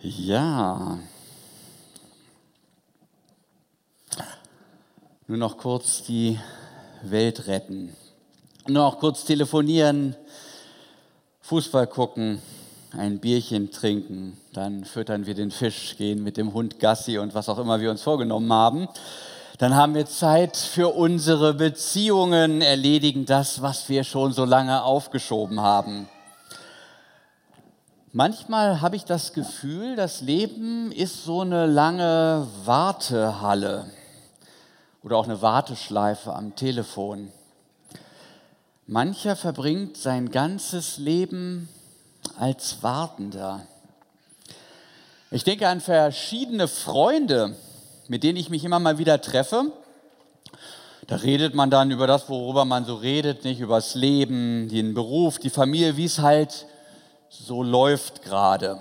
Ja. Nur noch kurz die Welt retten. Nur noch kurz telefonieren, Fußball gucken, ein Bierchen trinken, dann füttern wir den Fisch, gehen mit dem Hund Gassi und was auch immer wir uns vorgenommen haben. Dann haben wir Zeit für unsere Beziehungen, erledigen das, was wir schon so lange aufgeschoben haben. Manchmal habe ich das Gefühl, das Leben ist so eine lange Wartehalle oder auch eine Warteschleife am Telefon. Mancher verbringt sein ganzes Leben als Wartender. Ich denke an verschiedene Freunde, mit denen ich mich immer mal wieder treffe. Da redet man dann über das, worüber man so redet, nicht über das Leben, den Beruf, die Familie, wie es halt so läuft gerade.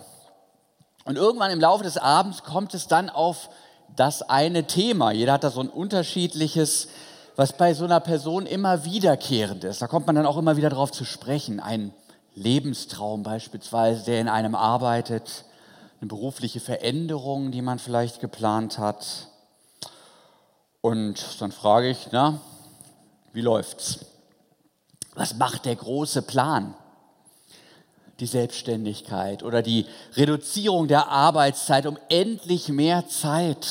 Und irgendwann im Laufe des Abends kommt es dann auf das eine Thema. Jeder hat da so ein unterschiedliches, was bei so einer Person immer wiederkehrend ist. Da kommt man dann auch immer wieder drauf zu sprechen. Ein Lebenstraum beispielsweise, der in einem arbeitet, eine berufliche Veränderung, die man vielleicht geplant hat. Und dann frage ich, na, wie läuft's? Was macht der große Plan? Die Selbstständigkeit oder die Reduzierung der Arbeitszeit, um endlich mehr Zeit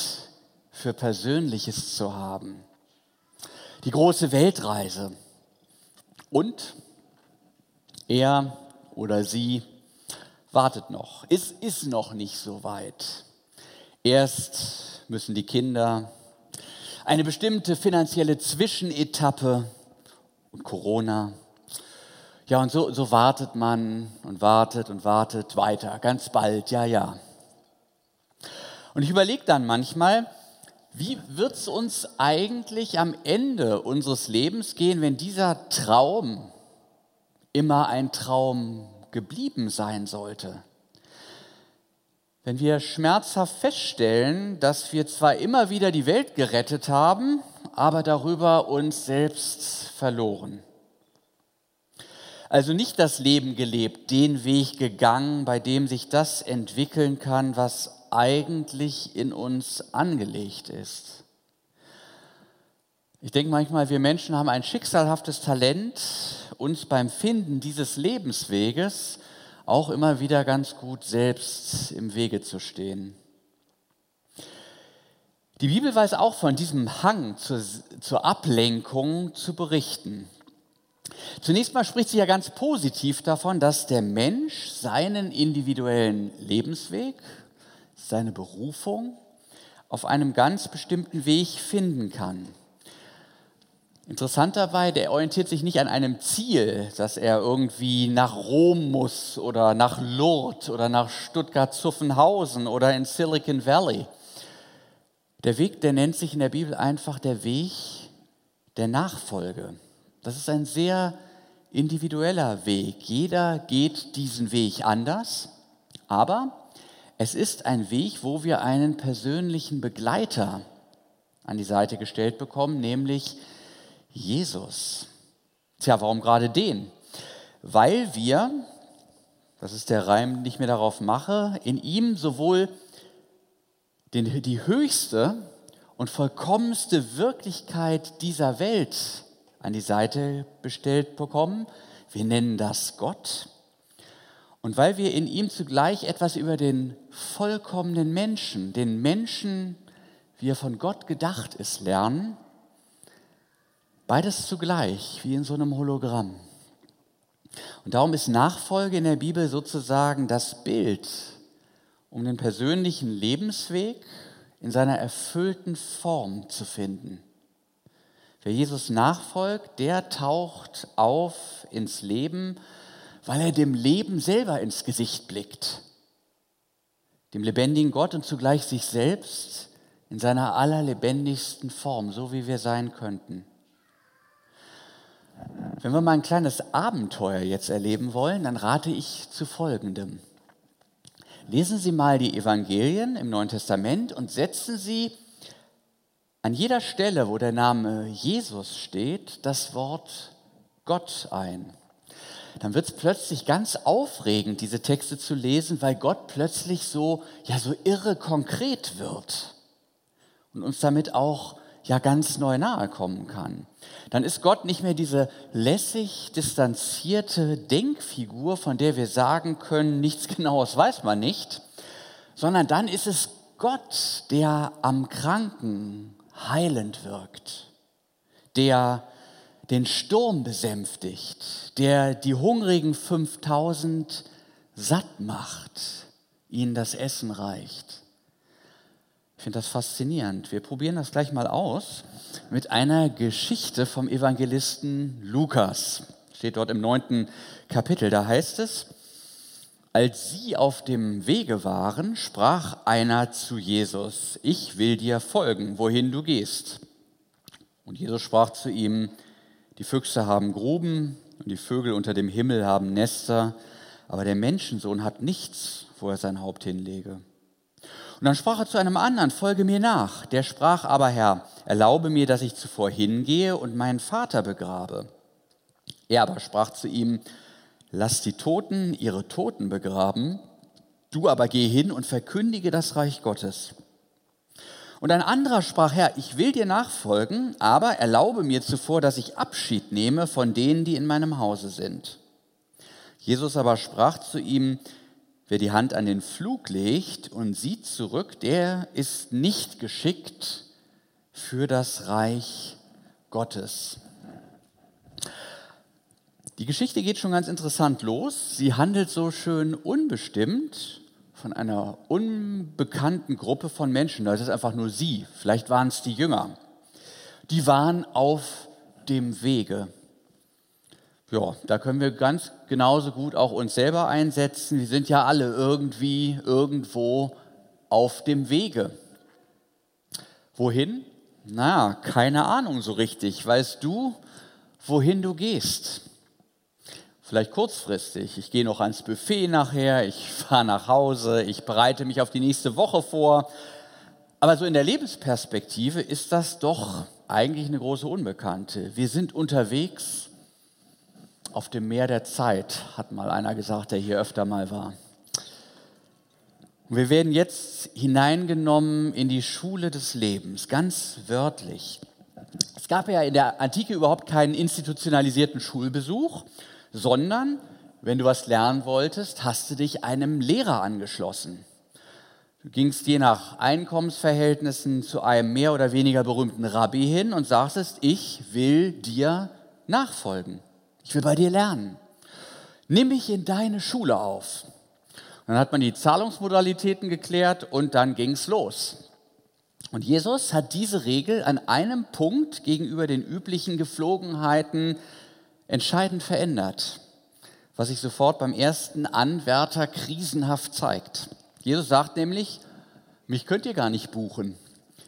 für Persönliches zu haben. Die große Weltreise. Und er oder sie wartet noch. Es ist noch nicht so weit. Erst müssen die Kinder eine bestimmte finanzielle Zwischenetappe und Corona ja, und so, so wartet man und wartet und wartet weiter, ganz bald, ja, ja. Und ich überlege dann manchmal, wie wird es uns eigentlich am Ende unseres Lebens gehen, wenn dieser Traum immer ein Traum geblieben sein sollte? Wenn wir schmerzhaft feststellen, dass wir zwar immer wieder die Welt gerettet haben, aber darüber uns selbst verloren. Also nicht das Leben gelebt, den Weg gegangen, bei dem sich das entwickeln kann, was eigentlich in uns angelegt ist. Ich denke manchmal, wir Menschen haben ein schicksalhaftes Talent, uns beim Finden dieses Lebensweges auch immer wieder ganz gut selbst im Wege zu stehen. Die Bibel weiß auch von diesem Hang zur, zur Ablenkung zu berichten. Zunächst mal spricht sie ja ganz positiv davon, dass der Mensch seinen individuellen Lebensweg, seine Berufung auf einem ganz bestimmten Weg finden kann. Interessant dabei, der orientiert sich nicht an einem Ziel, dass er irgendwie nach Rom muss oder nach Lourdes oder nach Stuttgart-Zuffenhausen oder in Silicon Valley. Der Weg, der nennt sich in der Bibel einfach der Weg der Nachfolge. Das ist ein sehr individueller Weg. Jeder geht diesen Weg anders, aber es ist ein Weg, wo wir einen persönlichen Begleiter an die Seite gestellt bekommen, nämlich Jesus. Tja, warum gerade den? Weil wir, das ist der Reim, den ich mir darauf mache, in ihm sowohl den, die höchste und vollkommenste Wirklichkeit dieser Welt an die Seite bestellt bekommen. Wir nennen das Gott. Und weil wir in ihm zugleich etwas über den vollkommenen Menschen, den Menschen, wie er von Gott gedacht ist, lernen, beides zugleich, wie in so einem Hologramm. Und darum ist Nachfolge in der Bibel sozusagen das Bild, um den persönlichen Lebensweg in seiner erfüllten Form zu finden. Wer Jesus nachfolgt, der taucht auf ins Leben, weil er dem Leben selber ins Gesicht blickt. Dem lebendigen Gott und zugleich sich selbst in seiner allerlebendigsten Form, so wie wir sein könnten. Wenn wir mal ein kleines Abenteuer jetzt erleben wollen, dann rate ich zu Folgendem. Lesen Sie mal die Evangelien im Neuen Testament und setzen Sie an jeder Stelle, wo der Name Jesus steht, das Wort Gott ein. dann wird es plötzlich ganz aufregend, diese Texte zu lesen, weil Gott plötzlich so, ja, so irre konkret wird und uns damit auch ja ganz neu nahe kommen kann. Dann ist Gott nicht mehr diese lässig distanzierte Denkfigur, von der wir sagen können, nichts Genaues weiß man nicht, sondern dann ist es Gott, der am Kranken heilend wirkt, der den Sturm besänftigt, der die hungrigen 5000 satt macht, ihnen das Essen reicht. Ich finde das faszinierend. Wir probieren das gleich mal aus mit einer Geschichte vom Evangelisten Lukas. Steht dort im neunten Kapitel. Da heißt es, als sie auf dem Wege waren, sprach einer zu Jesus, ich will dir folgen, wohin du gehst. Und Jesus sprach zu ihm, die Füchse haben Gruben und die Vögel unter dem Himmel haben Nester, aber der Menschensohn hat nichts, wo er sein Haupt hinlege. Und dann sprach er zu einem anderen, folge mir nach. Der sprach aber, Herr, erlaube mir, dass ich zuvor hingehe und meinen Vater begrabe. Er aber sprach zu ihm, lass die Toten ihre Toten begraben, du aber geh hin und verkündige das Reich Gottes. Und ein anderer sprach, Herr, ich will dir nachfolgen, aber erlaube mir zuvor, dass ich Abschied nehme von denen, die in meinem Hause sind. Jesus aber sprach zu ihm, wer die Hand an den Flug legt und sieht zurück, der ist nicht geschickt für das Reich Gottes. Die Geschichte geht schon ganz interessant los. Sie handelt so schön unbestimmt von einer unbekannten Gruppe von Menschen. Das ist einfach nur sie. Vielleicht waren es die Jünger. Die waren auf dem Wege. Ja, da können wir ganz genauso gut auch uns selber einsetzen. Wir sind ja alle irgendwie, irgendwo auf dem Wege. Wohin? Na, keine Ahnung so richtig. Weißt du, wohin du gehst? Vielleicht kurzfristig. Ich gehe noch ans Buffet nachher, ich fahre nach Hause, ich bereite mich auf die nächste Woche vor. Aber so in der Lebensperspektive ist das doch eigentlich eine große Unbekannte. Wir sind unterwegs auf dem Meer der Zeit, hat mal einer gesagt, der hier öfter mal war. Und wir werden jetzt hineingenommen in die Schule des Lebens, ganz wörtlich. Es gab ja in der Antike überhaupt keinen institutionalisierten Schulbesuch, sondern wenn du was lernen wolltest, hast du dich einem Lehrer angeschlossen. Du gingst je nach Einkommensverhältnissen zu einem mehr oder weniger berühmten Rabbi hin und sagtest, ich will dir nachfolgen. Ich will bei dir lernen. Nimm mich in deine Schule auf. Dann hat man die Zahlungsmodalitäten geklärt und dann ging es los. Und Jesus hat diese Regel an einem Punkt gegenüber den üblichen Geflogenheiten entscheidend verändert, was sich sofort beim ersten Anwärter krisenhaft zeigt. Jesus sagt nämlich, mich könnt ihr gar nicht buchen.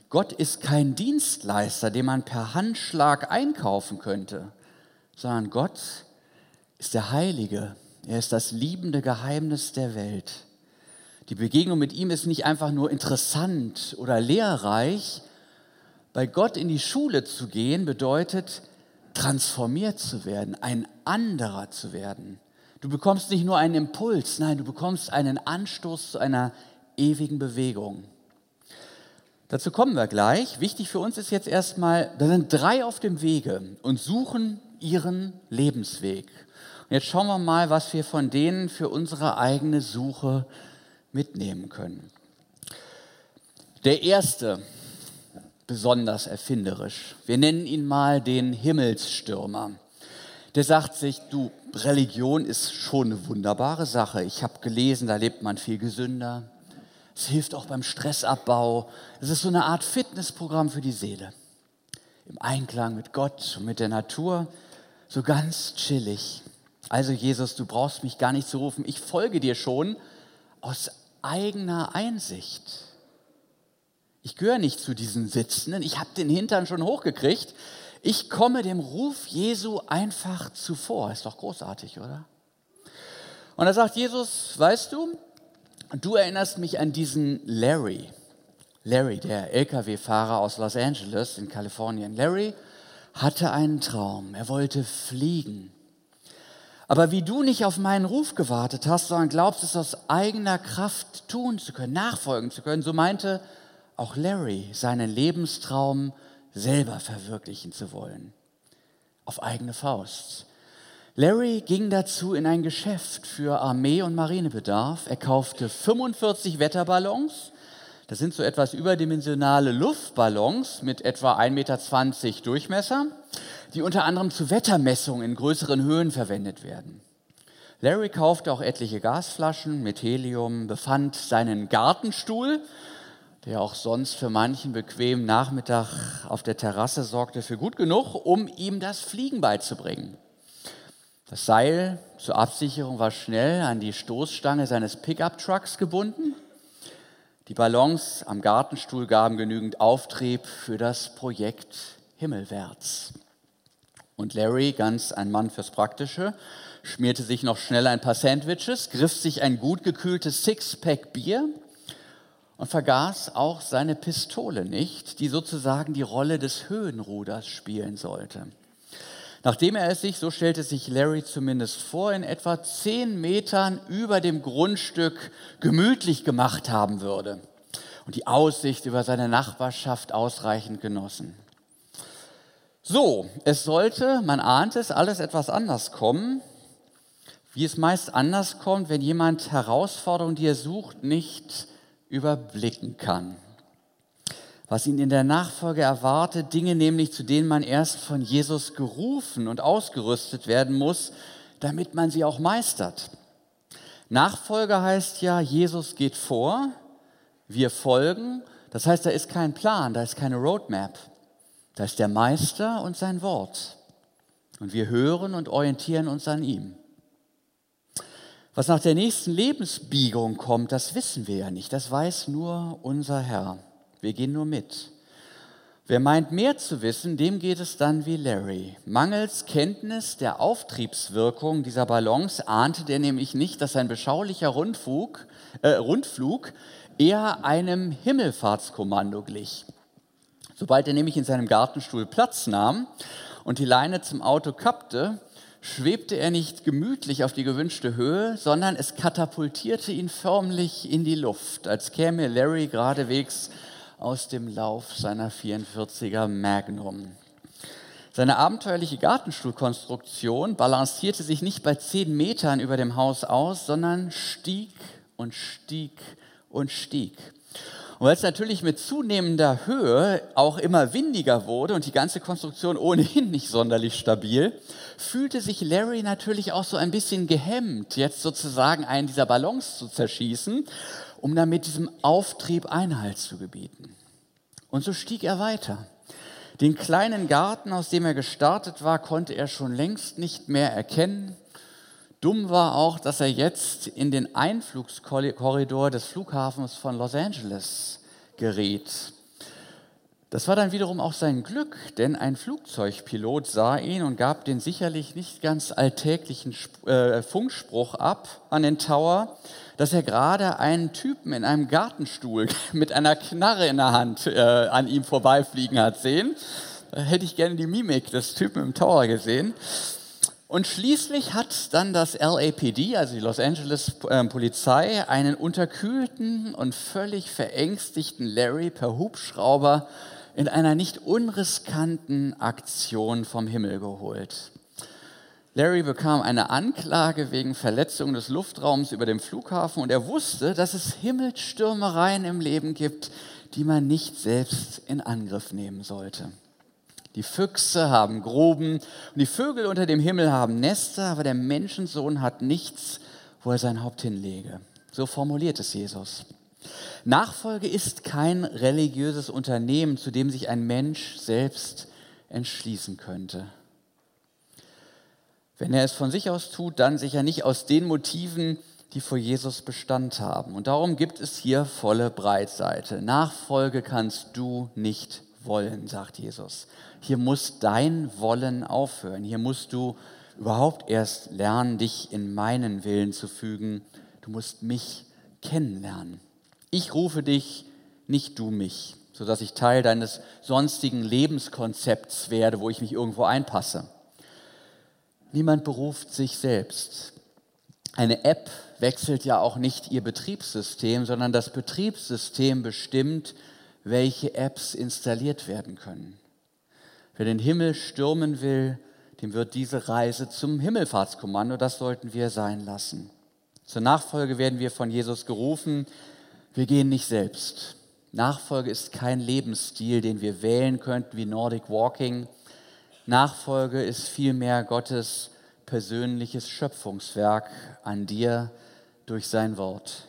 Gott ist kein Dienstleister, den man per Handschlag einkaufen könnte, sondern Gott ist der Heilige. Er ist das liebende Geheimnis der Welt. Die Begegnung mit ihm ist nicht einfach nur interessant oder lehrreich. Bei Gott in die Schule zu gehen bedeutet, transformiert zu werden, ein anderer zu werden. Du bekommst nicht nur einen Impuls, nein, du bekommst einen Anstoß zu einer ewigen Bewegung. Dazu kommen wir gleich. Wichtig für uns ist jetzt erstmal, da sind drei auf dem Wege und suchen ihren Lebensweg. Und jetzt schauen wir mal, was wir von denen für unsere eigene Suche mitnehmen können. Der erste, besonders erfinderisch. Wir nennen ihn mal den Himmelsstürmer. Der sagt sich, du, Religion ist schon eine wunderbare Sache. Ich habe gelesen, da lebt man viel gesünder. Es hilft auch beim Stressabbau. Es ist so eine Art Fitnessprogramm für die Seele. Im Einklang mit Gott und mit der Natur. So ganz chillig. Also Jesus, du brauchst mich gar nicht zu rufen. Ich folge dir schon aus eigener Einsicht. Ich gehöre nicht zu diesen Sitzenden. Ich habe den Hintern schon hochgekriegt. Ich komme dem Ruf Jesu einfach zuvor. Ist doch großartig, oder? Und da sagt Jesus, weißt du, du erinnerst mich an diesen Larry. Larry, der Lkw-Fahrer aus Los Angeles in Kalifornien. Larry hatte einen Traum. Er wollte fliegen. Aber wie du nicht auf meinen Ruf gewartet hast, sondern glaubst es aus eigener Kraft tun zu können, nachfolgen zu können, so meinte auch Larry seinen Lebenstraum selber verwirklichen zu wollen. Auf eigene Faust. Larry ging dazu in ein Geschäft für Armee- und Marinebedarf. Er kaufte 45 Wetterballons. Das sind so etwas überdimensionale Luftballons mit etwa 1,20 Meter Durchmesser, die unter anderem zu Wettermessungen in größeren Höhen verwendet werden. Larry kaufte auch etliche Gasflaschen mit Helium, befand seinen Gartenstuhl, der auch sonst für manchen bequemen Nachmittag auf der Terrasse sorgte, für gut genug, um ihm das Fliegen beizubringen. Das Seil zur Absicherung war schnell an die Stoßstange seines Pickup-Trucks gebunden. Die Ballons am Gartenstuhl gaben genügend Auftrieb für das Projekt Himmelwärts. Und Larry, ganz ein Mann fürs Praktische, schmierte sich noch schnell ein paar Sandwiches, griff sich ein gut gekühltes Sixpack Bier und vergaß auch seine Pistole nicht, die sozusagen die Rolle des Höhenruders spielen sollte. Nachdem er es sich, so stellte sich Larry zumindest vor, in etwa zehn Metern über dem Grundstück gemütlich gemacht haben würde und die Aussicht über seine Nachbarschaft ausreichend genossen. So, es sollte, man ahnt es, alles etwas anders kommen, wie es meist anders kommt, wenn jemand Herausforderungen, die er sucht, nicht überblicken kann was ihn in der Nachfolge erwartet, Dinge nämlich, zu denen man erst von Jesus gerufen und ausgerüstet werden muss, damit man sie auch meistert. Nachfolge heißt ja, Jesus geht vor, wir folgen. Das heißt, da ist kein Plan, da ist keine Roadmap. Da ist der Meister und sein Wort. Und wir hören und orientieren uns an ihm. Was nach der nächsten Lebensbiegung kommt, das wissen wir ja nicht. Das weiß nur unser Herr. Wir gehen nur mit. Wer meint mehr zu wissen, dem geht es dann wie Larry. Mangels Kenntnis der Auftriebswirkung dieser Ballons ahnte der nämlich nicht, dass ein beschaulicher Rundflug, äh, Rundflug eher einem Himmelfahrtskommando glich. Sobald er nämlich in seinem Gartenstuhl Platz nahm und die Leine zum Auto kappte, schwebte er nicht gemütlich auf die gewünschte Höhe, sondern es katapultierte ihn förmlich in die Luft, als käme Larry geradewegs aus dem Lauf seiner 44er Magnum. Seine abenteuerliche Gartenstuhlkonstruktion balancierte sich nicht bei zehn Metern über dem Haus aus, sondern stieg und stieg und stieg. Und weil es natürlich mit zunehmender Höhe auch immer windiger wurde und die ganze Konstruktion ohnehin nicht sonderlich stabil, fühlte sich Larry natürlich auch so ein bisschen gehemmt, jetzt sozusagen einen dieser Ballons zu zerschießen um damit diesem Auftrieb Einhalt zu gebieten. Und so stieg er weiter. Den kleinen Garten, aus dem er gestartet war, konnte er schon längst nicht mehr erkennen. Dumm war auch, dass er jetzt in den Einflugskorridor des Flughafens von Los Angeles geriet. Das war dann wiederum auch sein Glück, denn ein Flugzeugpilot sah ihn und gab den sicherlich nicht ganz alltäglichen äh, Funkspruch ab an den Tower, dass er gerade einen Typen in einem Gartenstuhl mit einer Knarre in der Hand äh, an ihm vorbeifliegen hat sehen. Da hätte ich gerne die Mimik des Typen im Tower gesehen. Und schließlich hat dann das LAPD, also die Los Angeles äh, Polizei, einen unterkühlten und völlig verängstigten Larry per Hubschrauber in einer nicht unriskanten Aktion vom Himmel geholt. Larry bekam eine Anklage wegen Verletzung des Luftraums über dem Flughafen und er wusste, dass es Himmelsstürmereien im Leben gibt, die man nicht selbst in Angriff nehmen sollte. Die Füchse haben Gruben und die Vögel unter dem Himmel haben Nester, aber der Menschensohn hat nichts, wo er sein Haupt hinlege. So formuliert es Jesus. Nachfolge ist kein religiöses Unternehmen, zu dem sich ein Mensch selbst entschließen könnte. Wenn er es von sich aus tut, dann sicher nicht aus den Motiven, die vor Jesus Bestand haben. Und darum gibt es hier volle Breitseite. Nachfolge kannst du nicht wollen, sagt Jesus. Hier muss dein Wollen aufhören. Hier musst du überhaupt erst lernen, dich in meinen Willen zu fügen. Du musst mich kennenlernen. Ich rufe dich, nicht du mich, sodass ich Teil deines sonstigen Lebenskonzepts werde, wo ich mich irgendwo einpasse. Niemand beruft sich selbst. Eine App wechselt ja auch nicht ihr Betriebssystem, sondern das Betriebssystem bestimmt, welche Apps installiert werden können. Wer den Himmel stürmen will, dem wird diese Reise zum Himmelfahrtskommando, das sollten wir sein lassen. Zur Nachfolge werden wir von Jesus gerufen, wir gehen nicht selbst. Nachfolge ist kein Lebensstil, den wir wählen könnten wie Nordic Walking. Nachfolge ist vielmehr Gottes persönliches Schöpfungswerk an dir durch sein Wort.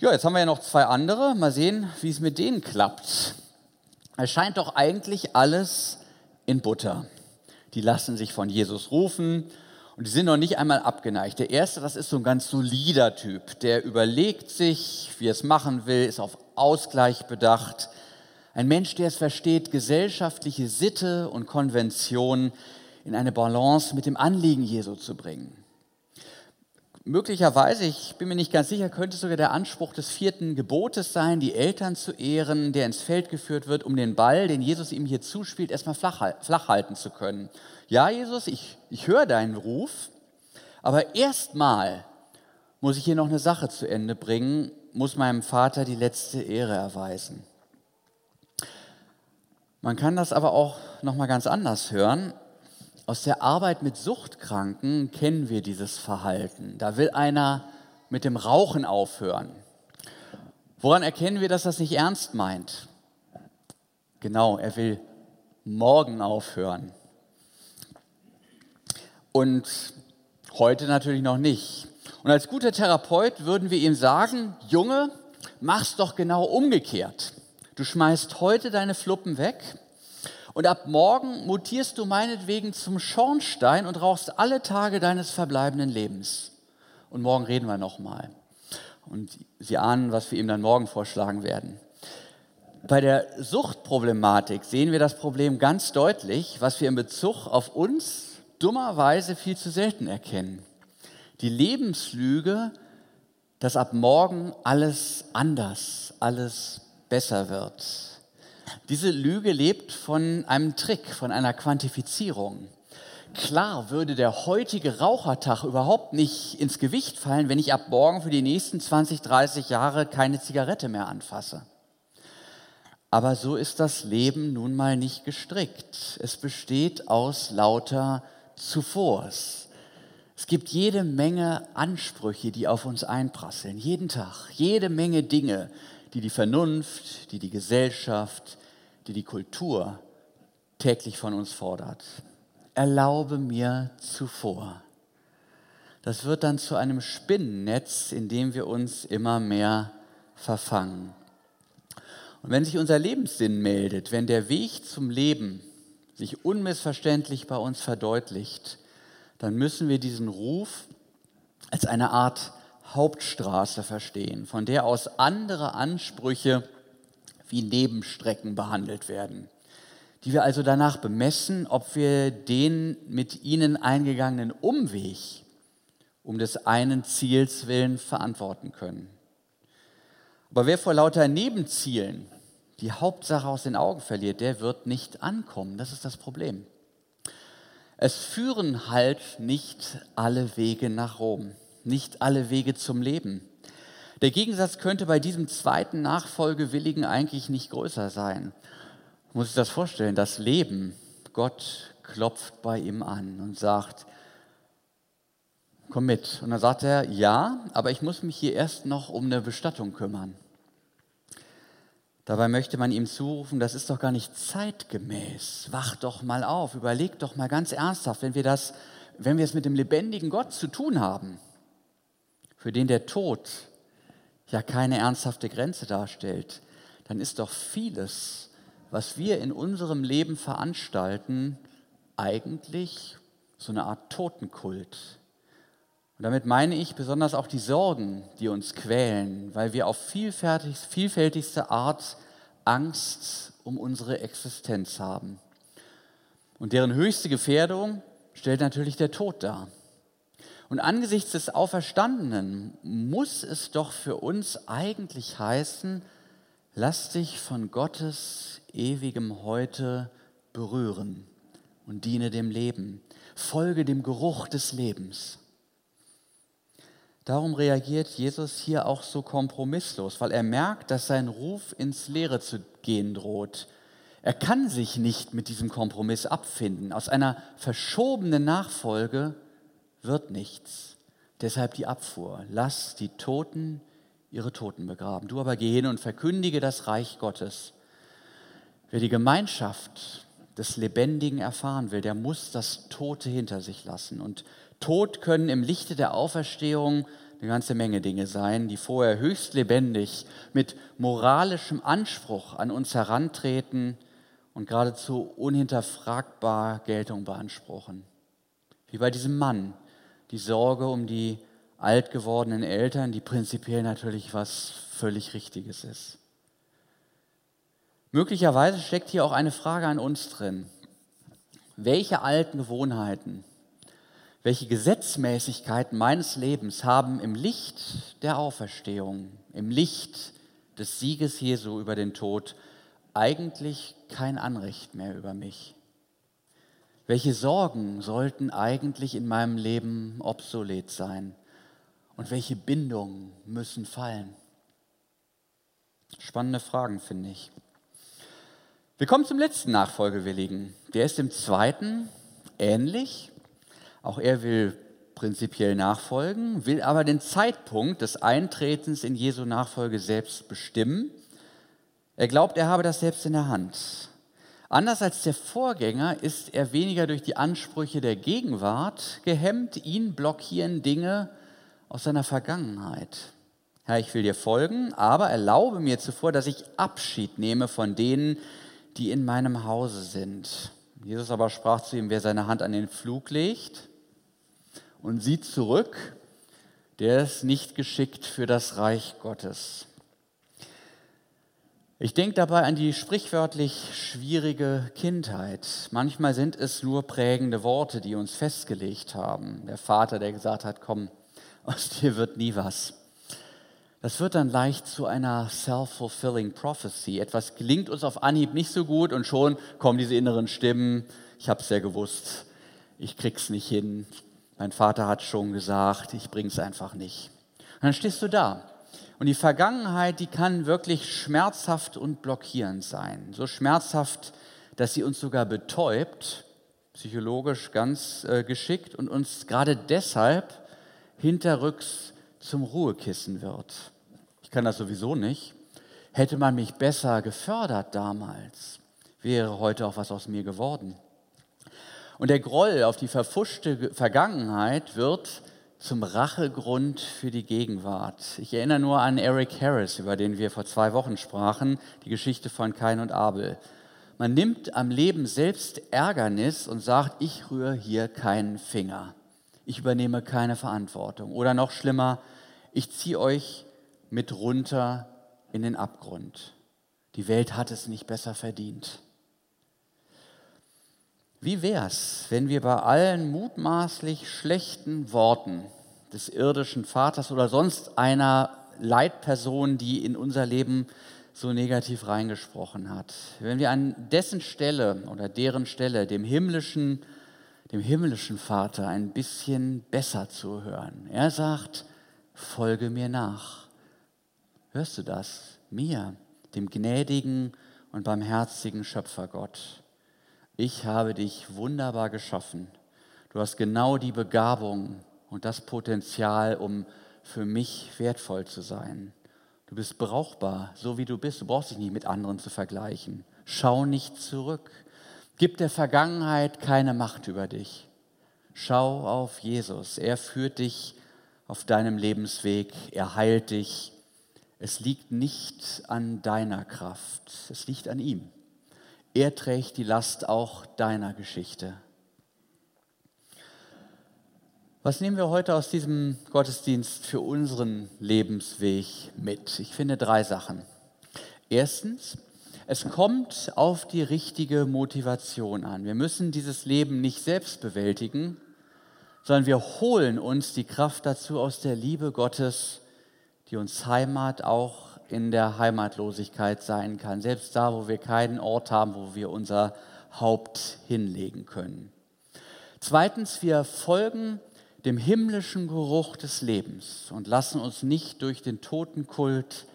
Ja, jetzt haben wir ja noch zwei andere. Mal sehen, wie es mit denen klappt. Es scheint doch eigentlich alles in Butter. Die lassen sich von Jesus rufen und die sind noch nicht einmal abgeneigt. Der erste, das ist so ein ganz solider Typ, der überlegt sich, wie er es machen will, ist auf Ausgleich bedacht. Ein Mensch, der es versteht, gesellschaftliche Sitte und Konvention in eine Balance mit dem Anliegen Jesu zu bringen möglicherweise, ich bin mir nicht ganz sicher, könnte sogar der Anspruch des vierten Gebotes sein, die Eltern zu ehren, der ins Feld geführt wird, um den Ball, den Jesus ihm hier zuspielt, erstmal flach, flach halten zu können. Ja, Jesus, ich, ich höre deinen Ruf, aber erstmal muss ich hier noch eine Sache zu Ende bringen, muss meinem Vater die letzte Ehre erweisen. Man kann das aber auch noch mal ganz anders hören. Aus der Arbeit mit Suchtkranken kennen wir dieses Verhalten. Da will einer mit dem Rauchen aufhören. Woran erkennen wir, dass das nicht ernst meint? Genau, er will morgen aufhören. Und heute natürlich noch nicht. Und als guter Therapeut würden wir ihm sagen, Junge, mach's doch genau umgekehrt. Du schmeißt heute deine Fluppen weg und ab morgen mutierst du meinetwegen zum Schornstein und rauchst alle Tage deines verbleibenden Lebens. Und morgen reden wir nochmal. Und Sie ahnen, was wir ihm dann morgen vorschlagen werden. Bei der Suchtproblematik sehen wir das Problem ganz deutlich, was wir in Bezug auf uns dummerweise viel zu selten erkennen. Die Lebenslüge, dass ab morgen alles anders, alles besser wird. Diese Lüge lebt von einem Trick, von einer Quantifizierung. Klar würde der heutige Rauchertag überhaupt nicht ins Gewicht fallen, wenn ich ab morgen für die nächsten 20, 30 Jahre keine Zigarette mehr anfasse. Aber so ist das Leben nun mal nicht gestrickt. Es besteht aus lauter Zuvors. Es gibt jede Menge Ansprüche, die auf uns einprasseln, jeden Tag, jede Menge Dinge, die die Vernunft, die die Gesellschaft, die die Kultur täglich von uns fordert. Erlaube mir zuvor. Das wird dann zu einem Spinnennetz, in dem wir uns immer mehr verfangen. Und wenn sich unser Lebenssinn meldet, wenn der Weg zum Leben sich unmissverständlich bei uns verdeutlicht, dann müssen wir diesen Ruf als eine Art Hauptstraße verstehen, von der aus andere Ansprüche wie Nebenstrecken behandelt werden, die wir also danach bemessen, ob wir den mit ihnen eingegangenen Umweg um des einen Ziels willen verantworten können. Aber wer vor lauter Nebenzielen die Hauptsache aus den Augen verliert, der wird nicht ankommen. Das ist das Problem. Es führen halt nicht alle Wege nach Rom, nicht alle Wege zum Leben. Der Gegensatz könnte bei diesem zweiten Nachfolgewilligen eigentlich nicht größer sein. Muss sich das vorstellen, das Leben, Gott klopft bei ihm an und sagt, komm mit. Und dann sagt er, ja, aber ich muss mich hier erst noch um eine Bestattung kümmern. Dabei möchte man ihm zurufen, das ist doch gar nicht zeitgemäß. Wach doch mal auf, überleg doch mal ganz ernsthaft, wenn wir das, wenn wir es mit dem lebendigen Gott zu tun haben, für den der Tod ja keine ernsthafte Grenze darstellt, dann ist doch vieles, was wir in unserem Leben veranstalten, eigentlich so eine Art Totenkult. Und damit meine ich besonders auch die Sorgen, die uns quälen, weil wir auf vielfältigste Art Angst um unsere Existenz haben. Und deren höchste Gefährdung stellt natürlich der Tod dar. Und angesichts des Auferstandenen muss es doch für uns eigentlich heißen, lass dich von Gottes ewigem Heute berühren und diene dem Leben. Folge dem Geruch des Lebens. Darum reagiert Jesus hier auch so kompromisslos, weil er merkt, dass sein Ruf ins Leere zu gehen droht. Er kann sich nicht mit diesem Kompromiss abfinden. Aus einer verschobenen Nachfolge wird nichts. Deshalb die Abfuhr. Lass die Toten ihre Toten begraben. Du aber geh hin und verkündige das Reich Gottes. Wer die Gemeinschaft des Lebendigen erfahren will, der muss das Tote hinter sich lassen. Und Tod können im Lichte der Auferstehung eine ganze Menge Dinge sein, die vorher höchst lebendig mit moralischem Anspruch an uns herantreten und geradezu unhinterfragbar Geltung beanspruchen. Wie bei diesem Mann, die Sorge um die alt gewordenen Eltern, die prinzipiell natürlich was völlig Richtiges ist. Möglicherweise steckt hier auch eine Frage an uns drin. Welche alten Gewohnheiten, welche Gesetzmäßigkeiten meines Lebens haben im Licht der Auferstehung, im Licht des Sieges Jesu über den Tod eigentlich kein Anrecht mehr über mich? Welche Sorgen sollten eigentlich in meinem Leben obsolet sein? Und welche Bindungen müssen fallen? Spannende Fragen, finde ich. Wir kommen zum letzten Nachfolgewilligen. Der ist im zweiten ähnlich. Auch er will prinzipiell nachfolgen, will aber den Zeitpunkt des Eintretens in Jesu Nachfolge selbst bestimmen. Er glaubt, er habe das selbst in der Hand. Anders als der Vorgänger ist er weniger durch die Ansprüche der Gegenwart gehemmt. Ihn blockieren Dinge aus seiner Vergangenheit. Herr, ich will dir folgen, aber erlaube mir zuvor, dass ich Abschied nehme von denen, die in meinem Hause sind. Jesus aber sprach zu ihm, wer seine Hand an den Flug legt und sieht zurück, der ist nicht geschickt für das Reich Gottes. Ich denke dabei an die sprichwörtlich schwierige Kindheit. Manchmal sind es nur prägende Worte, die uns festgelegt haben. Der Vater, der gesagt hat, komm, aus dir wird nie was. Das wird dann leicht zu einer self-fulfilling prophecy. Etwas gelingt uns auf Anhieb nicht so gut und schon kommen diese inneren Stimmen. Ich habe es ja gewusst, ich krieg's nicht hin. Mein Vater hat schon gesagt, ich bring's einfach nicht. Und dann stehst du da. Und die Vergangenheit, die kann wirklich schmerzhaft und blockierend sein. So schmerzhaft, dass sie uns sogar betäubt, psychologisch ganz äh, geschickt und uns gerade deshalb hinterrücks zum Ruhekissen wird. Ich kann das sowieso nicht. Hätte man mich besser gefördert damals, wäre heute auch was aus mir geworden. Und der Groll auf die verfuschte Vergangenheit wird zum Rachegrund für die Gegenwart. Ich erinnere nur an Eric Harris, über den wir vor zwei Wochen sprachen, die Geschichte von Kain und Abel. Man nimmt am Leben selbst Ärgernis und sagt, ich rühre hier keinen Finger ich übernehme keine Verantwortung. Oder noch schlimmer, ich ziehe euch mit runter in den Abgrund. Die Welt hat es nicht besser verdient. Wie wär's, wenn wir bei allen mutmaßlich schlechten Worten des irdischen Vaters oder sonst einer Leitperson, die in unser Leben so negativ reingesprochen hat, wenn wir an dessen Stelle oder deren Stelle dem himmlischen dem himmlischen Vater ein bisschen besser zu hören. Er sagt, folge mir nach. Hörst du das? Mir, dem gnädigen und barmherzigen Schöpfergott. Ich habe dich wunderbar geschaffen. Du hast genau die Begabung und das Potenzial, um für mich wertvoll zu sein. Du bist brauchbar, so wie du bist. Du brauchst dich nicht mit anderen zu vergleichen. Schau nicht zurück. Gib der Vergangenheit keine Macht über dich. Schau auf Jesus. Er führt dich auf deinem Lebensweg. Er heilt dich. Es liegt nicht an deiner Kraft. Es liegt an ihm. Er trägt die Last auch deiner Geschichte. Was nehmen wir heute aus diesem Gottesdienst für unseren Lebensweg mit? Ich finde drei Sachen. Erstens, es kommt auf die richtige Motivation an. Wir müssen dieses Leben nicht selbst bewältigen, sondern wir holen uns die Kraft dazu aus der Liebe Gottes, die uns Heimat auch in der Heimatlosigkeit sein kann. Selbst da, wo wir keinen Ort haben, wo wir unser Haupt hinlegen können. Zweitens, wir folgen dem himmlischen Geruch des Lebens und lassen uns nicht durch den Totenkult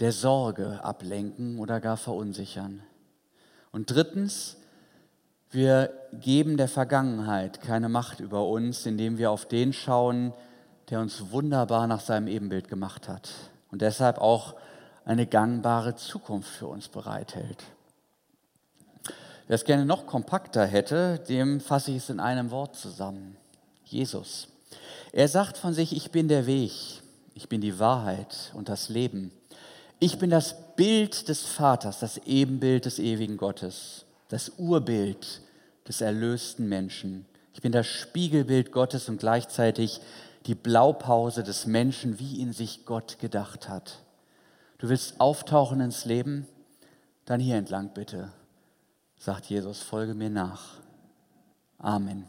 der Sorge ablenken oder gar verunsichern. Und drittens, wir geben der Vergangenheit keine Macht über uns, indem wir auf den schauen, der uns wunderbar nach seinem Ebenbild gemacht hat und deshalb auch eine gangbare Zukunft für uns bereithält. Wer es gerne noch kompakter hätte, dem fasse ich es in einem Wort zusammen. Jesus. Er sagt von sich, ich bin der Weg, ich bin die Wahrheit und das Leben. Ich bin das Bild des Vaters, das Ebenbild des ewigen Gottes, das Urbild des erlösten Menschen. Ich bin das Spiegelbild Gottes und gleichzeitig die Blaupause des Menschen, wie ihn sich Gott gedacht hat. Du willst auftauchen ins Leben? Dann hier entlang bitte, sagt Jesus, folge mir nach. Amen.